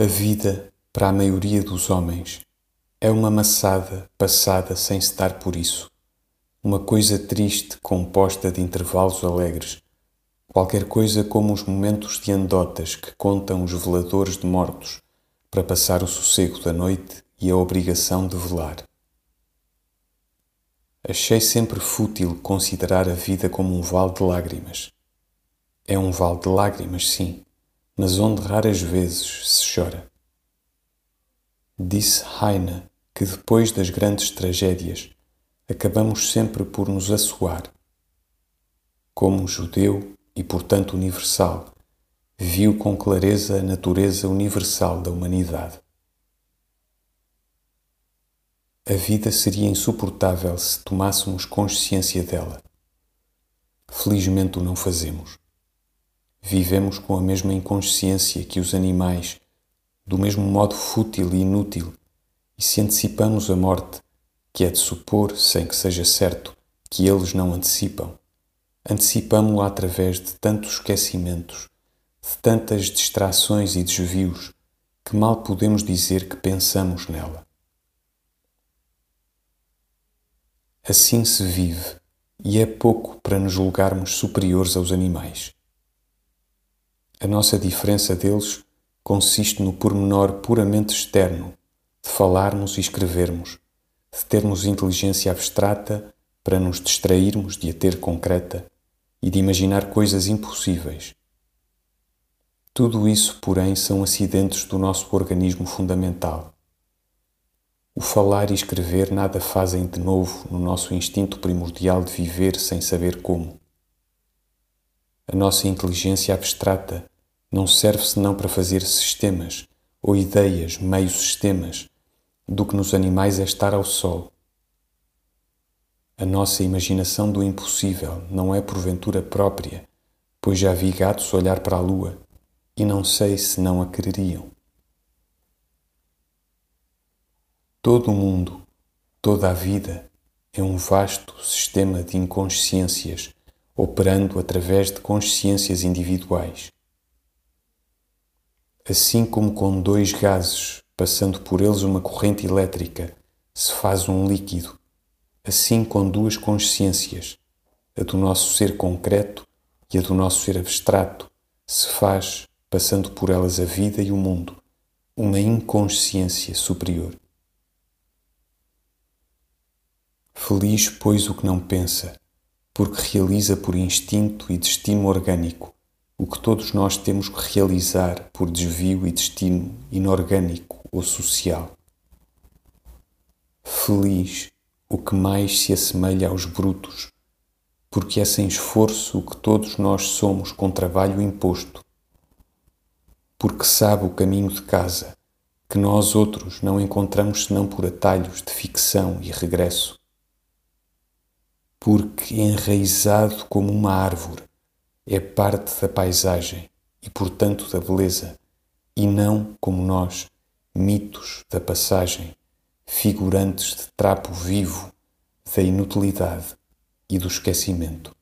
A vida, para a maioria dos homens, é uma maçada passada sem se dar por isso, uma coisa triste composta de intervalos alegres, qualquer coisa como os momentos de andotas que contam os veladores de mortos para passar o sossego da noite e a obrigação de velar. Achei sempre fútil considerar a vida como um vale de lágrimas. É um vale de lágrimas, sim, mas onde raras vezes se chora. Disse Heine que depois das grandes tragédias acabamos sempre por nos assoar. Como judeu e, portanto, universal, viu com clareza a natureza universal da humanidade. A vida seria insuportável se tomássemos consciência dela. Felizmente o não fazemos. Vivemos com a mesma inconsciência que os animais, do mesmo modo fútil e inútil, e se antecipamos a morte, que é de supor, sem que seja certo, que eles não antecipam, antecipamo-la através de tantos esquecimentos, de tantas distrações e desvios, que mal podemos dizer que pensamos nela. Assim se vive, e é pouco para nos julgarmos superiores aos animais. A nossa diferença deles consiste no pormenor puramente externo de falarmos e escrevermos, de termos inteligência abstrata para nos distrairmos de a ter concreta e de imaginar coisas impossíveis. Tudo isso, porém, são acidentes do nosso organismo fundamental. O falar e escrever nada fazem de novo no nosso instinto primordial de viver sem saber como. A nossa inteligência abstrata não serve senão para fazer sistemas ou ideias, meios sistemas, do que nos animais é estar ao sol. A nossa imaginação do impossível não é porventura própria, pois já vi gatos olhar para a lua e não sei se não a quereriam. Todo o mundo, toda a vida é um vasto sistema de inconsciências operando através de consciências individuais. Assim como com dois gases, passando por eles uma corrente elétrica, se faz um líquido, assim com duas consciências, a do nosso ser concreto e a do nosso ser abstrato, se faz, passando por elas a vida e o mundo, uma inconsciência superior. Feliz, pois, o que não pensa, porque realiza por instinto e destino orgânico o que todos nós temos que realizar por desvio e destino inorgânico ou social. Feliz o que mais se assemelha aos brutos, porque é sem esforço o que todos nós somos com trabalho imposto. Porque sabe o caminho de casa, que nós outros não encontramos senão por atalhos de ficção e regresso. Porque enraizado como uma árvore, é parte da paisagem e, portanto, da beleza, e não, como nós, mitos da passagem, figurantes de trapo vivo da inutilidade e do esquecimento.